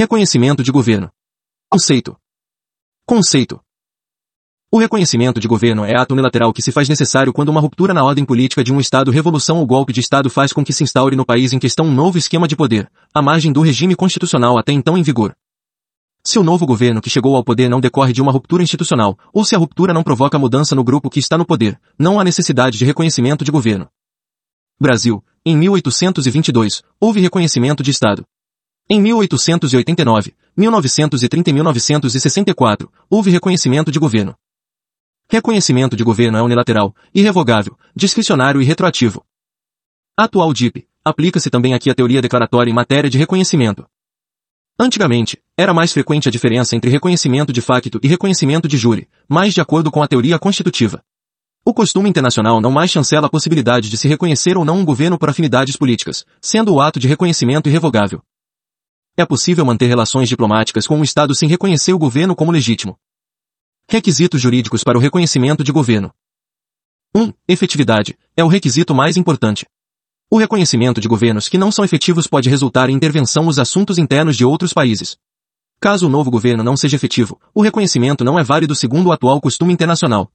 Reconhecimento de governo. Conceito. Conceito. O reconhecimento de governo é ato unilateral que se faz necessário quando uma ruptura na ordem política de um Estado, revolução ou golpe de Estado faz com que se instaure no país em questão um novo esquema de poder, à margem do regime constitucional até então em vigor. Se o novo governo que chegou ao poder não decorre de uma ruptura institucional, ou se a ruptura não provoca mudança no grupo que está no poder, não há necessidade de reconhecimento de governo. Brasil, em 1822, houve reconhecimento de Estado. Em 1889, 1930 e 1964, houve reconhecimento de governo. Reconhecimento de governo é unilateral, irrevogável, discricionário e retroativo. Atual DIP. Aplica-se também aqui a teoria declaratória em matéria de reconhecimento. Antigamente, era mais frequente a diferença entre reconhecimento de facto e reconhecimento de júri, mais de acordo com a teoria constitutiva. O costume internacional não mais chancela a possibilidade de se reconhecer ou não um governo por afinidades políticas, sendo o ato de reconhecimento irrevogável. É possível manter relações diplomáticas com um Estado sem reconhecer o governo como legítimo. Requisitos jurídicos para o reconhecimento de governo. 1. Um, efetividade. É o requisito mais importante. O reconhecimento de governos que não são efetivos pode resultar em intervenção nos assuntos internos de outros países. Caso o novo governo não seja efetivo, o reconhecimento não é válido segundo o atual costume internacional.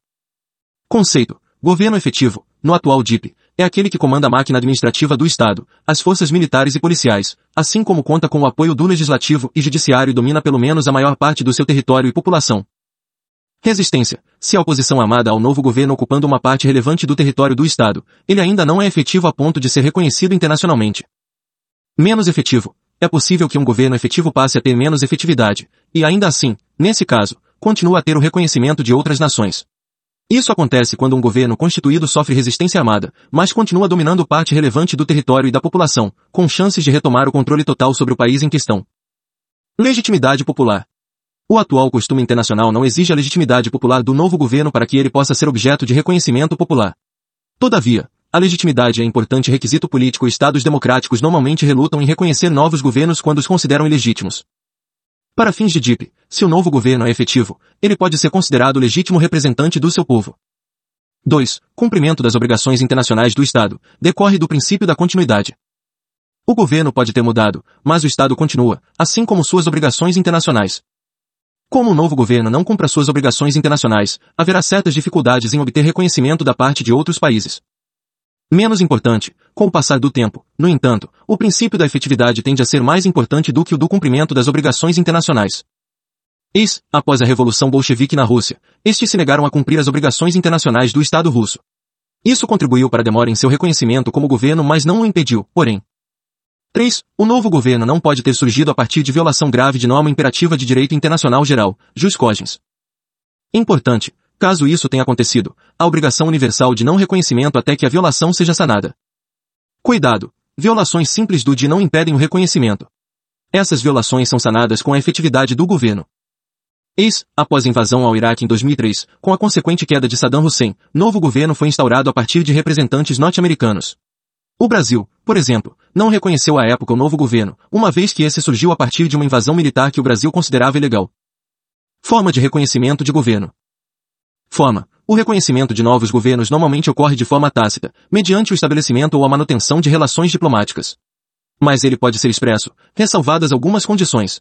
Conceito. Governo efetivo, no atual DIP, é aquele que comanda a máquina administrativa do Estado, as forças militares e policiais, assim como conta com o apoio do legislativo e judiciário e domina pelo menos a maior parte do seu território e população. Resistência. Se a oposição amada ao novo governo ocupando uma parte relevante do território do Estado, ele ainda não é efetivo a ponto de ser reconhecido internacionalmente. Menos efetivo. É possível que um governo efetivo passe a ter menos efetividade, e ainda assim, nesse caso, continua a ter o reconhecimento de outras nações. Isso acontece quando um governo constituído sofre resistência armada, mas continua dominando parte relevante do território e da população, com chances de retomar o controle total sobre o país em questão. Legitimidade popular. O atual costume internacional não exige a legitimidade popular do novo governo para que ele possa ser objeto de reconhecimento popular. Todavia, a legitimidade é importante requisito político e estados democráticos normalmente relutam em reconhecer novos governos quando os consideram ilegítimos. Para fins de DIP, se o novo governo é efetivo, ele pode ser considerado legítimo representante do seu povo. 2. Cumprimento das obrigações internacionais do Estado, decorre do princípio da continuidade. O governo pode ter mudado, mas o Estado continua, assim como suas obrigações internacionais. Como o novo governo não cumpra suas obrigações internacionais, haverá certas dificuldades em obter reconhecimento da parte de outros países. Menos importante, com o passar do tempo, no entanto, o princípio da efetividade tende a ser mais importante do que o do cumprimento das obrigações internacionais. Eis, após a Revolução Bolchevique na Rússia, estes se negaram a cumprir as obrigações internacionais do Estado russo. Isso contribuiu para a demora em seu reconhecimento como governo mas não o impediu, porém, 3. O novo governo não pode ter surgido a partir de violação grave de norma imperativa de direito internacional geral, jus cogens. Importante, caso isso tenha acontecido, a obrigação universal de não reconhecimento até que a violação seja sanada. Cuidado! Violações simples do de não impedem o reconhecimento. Essas violações são sanadas com a efetividade do governo. Eis, após a invasão ao Iraque em 2003, com a consequente queda de Saddam Hussein, novo governo foi instaurado a partir de representantes norte-americanos. O Brasil, por exemplo, não reconheceu à época o novo governo, uma vez que esse surgiu a partir de uma invasão militar que o Brasil considerava ilegal. Forma de reconhecimento de governo. Forma. O reconhecimento de novos governos normalmente ocorre de forma tácita, mediante o estabelecimento ou a manutenção de relações diplomáticas. Mas ele pode ser expresso, ressalvadas algumas condições.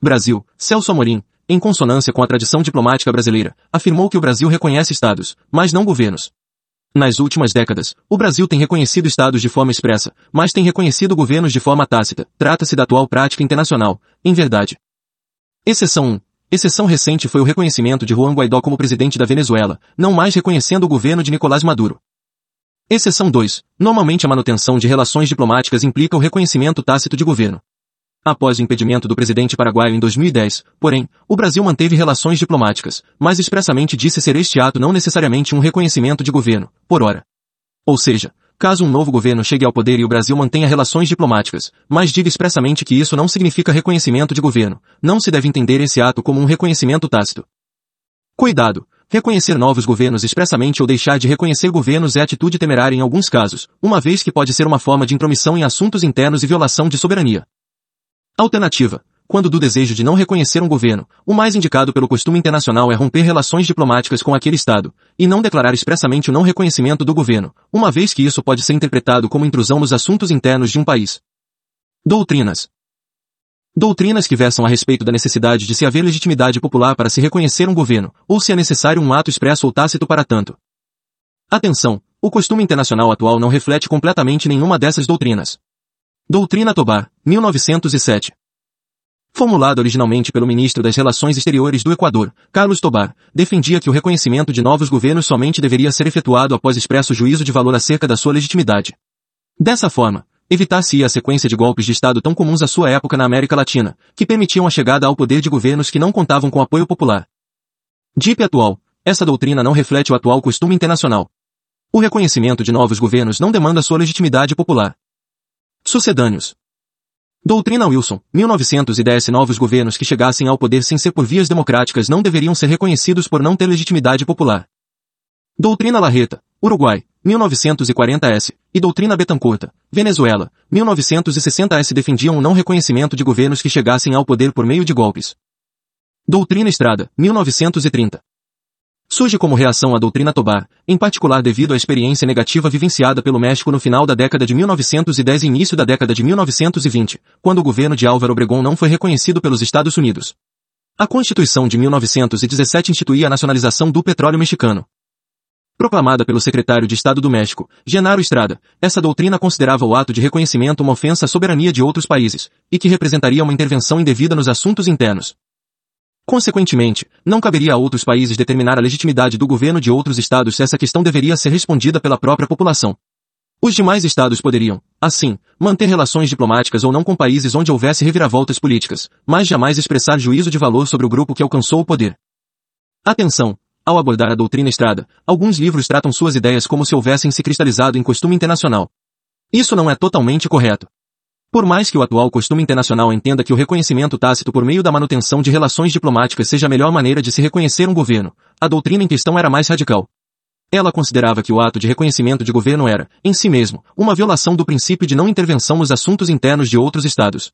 Brasil, Celso Amorim, em consonância com a tradição diplomática brasileira, afirmou que o Brasil reconhece estados, mas não governos. Nas últimas décadas, o Brasil tem reconhecido estados de forma expressa, mas tem reconhecido governos de forma tácita. Trata-se da atual prática internacional, em verdade. Exceção 1. Exceção recente foi o reconhecimento de Juan Guaidó como presidente da Venezuela, não mais reconhecendo o governo de Nicolás Maduro. Exceção 2. Normalmente a manutenção de relações diplomáticas implica o reconhecimento tácito de governo. Após o impedimento do presidente paraguaio em 2010, porém, o Brasil manteve relações diplomáticas, mas expressamente disse ser este ato não necessariamente um reconhecimento de governo, por hora. Ou seja, caso um novo governo chegue ao poder e o Brasil mantenha relações diplomáticas, mas diga expressamente que isso não significa reconhecimento de governo, não se deve entender esse ato como um reconhecimento tácito. Cuidado! Reconhecer novos governos expressamente ou deixar de reconhecer governos é atitude temerária em alguns casos, uma vez que pode ser uma forma de intromissão em assuntos internos e violação de soberania. Alternativa. Quando do desejo de não reconhecer um governo, o mais indicado pelo costume internacional é romper relações diplomáticas com aquele Estado, e não declarar expressamente o não reconhecimento do governo, uma vez que isso pode ser interpretado como intrusão nos assuntos internos de um país. Doutrinas. Doutrinas que versam a respeito da necessidade de se haver legitimidade popular para se reconhecer um governo, ou se é necessário um ato expresso ou tácito para tanto. Atenção! O costume internacional atual não reflete completamente nenhuma dessas doutrinas. Doutrina Tobar, 1907. Formulada originalmente pelo ministro das Relações Exteriores do Equador, Carlos Tobar, defendia que o reconhecimento de novos governos somente deveria ser efetuado após expresso juízo de valor acerca da sua legitimidade. Dessa forma, evitar-se a sequência de golpes de Estado tão comuns à sua época na América Latina, que permitiam a chegada ao poder de governos que não contavam com apoio popular. DIP atual, essa doutrina não reflete o atual costume internacional. O reconhecimento de novos governos não demanda sua legitimidade popular. Sucedâneos. Doutrina Wilson, 1910 Novos governos que chegassem ao poder sem ser por vias democráticas não deveriam ser reconhecidos por não ter legitimidade popular. Doutrina Larreta, Uruguai, 1940S, e Doutrina Betancourta, Venezuela, 1960S defendiam o não reconhecimento de governos que chegassem ao poder por meio de golpes. Doutrina Estrada, 1930. Surge como reação à doutrina Tobar, em particular devido à experiência negativa vivenciada pelo México no final da década de 1910 e início da década de 1920, quando o governo de Álvaro Obregón não foi reconhecido pelos Estados Unidos. A Constituição de 1917 instituía a nacionalização do petróleo mexicano. Proclamada pelo secretário de Estado do México, Genaro Estrada, essa doutrina considerava o ato de reconhecimento uma ofensa à soberania de outros países, e que representaria uma intervenção indevida nos assuntos internos. Consequentemente, não caberia a outros países determinar a legitimidade do governo de outros estados se essa questão deveria ser respondida pela própria população. Os demais estados poderiam, assim, manter relações diplomáticas ou não com países onde houvesse reviravoltas políticas, mas jamais expressar juízo de valor sobre o grupo que alcançou o poder. Atenção! Ao abordar a doutrina Estrada, alguns livros tratam suas ideias como se houvessem se cristalizado em costume internacional. Isso não é totalmente correto. Por mais que o atual costume internacional entenda que o reconhecimento tácito por meio da manutenção de relações diplomáticas seja a melhor maneira de se reconhecer um governo, a doutrina em questão era mais radical. Ela considerava que o ato de reconhecimento de governo era, em si mesmo, uma violação do princípio de não intervenção nos assuntos internos de outros estados.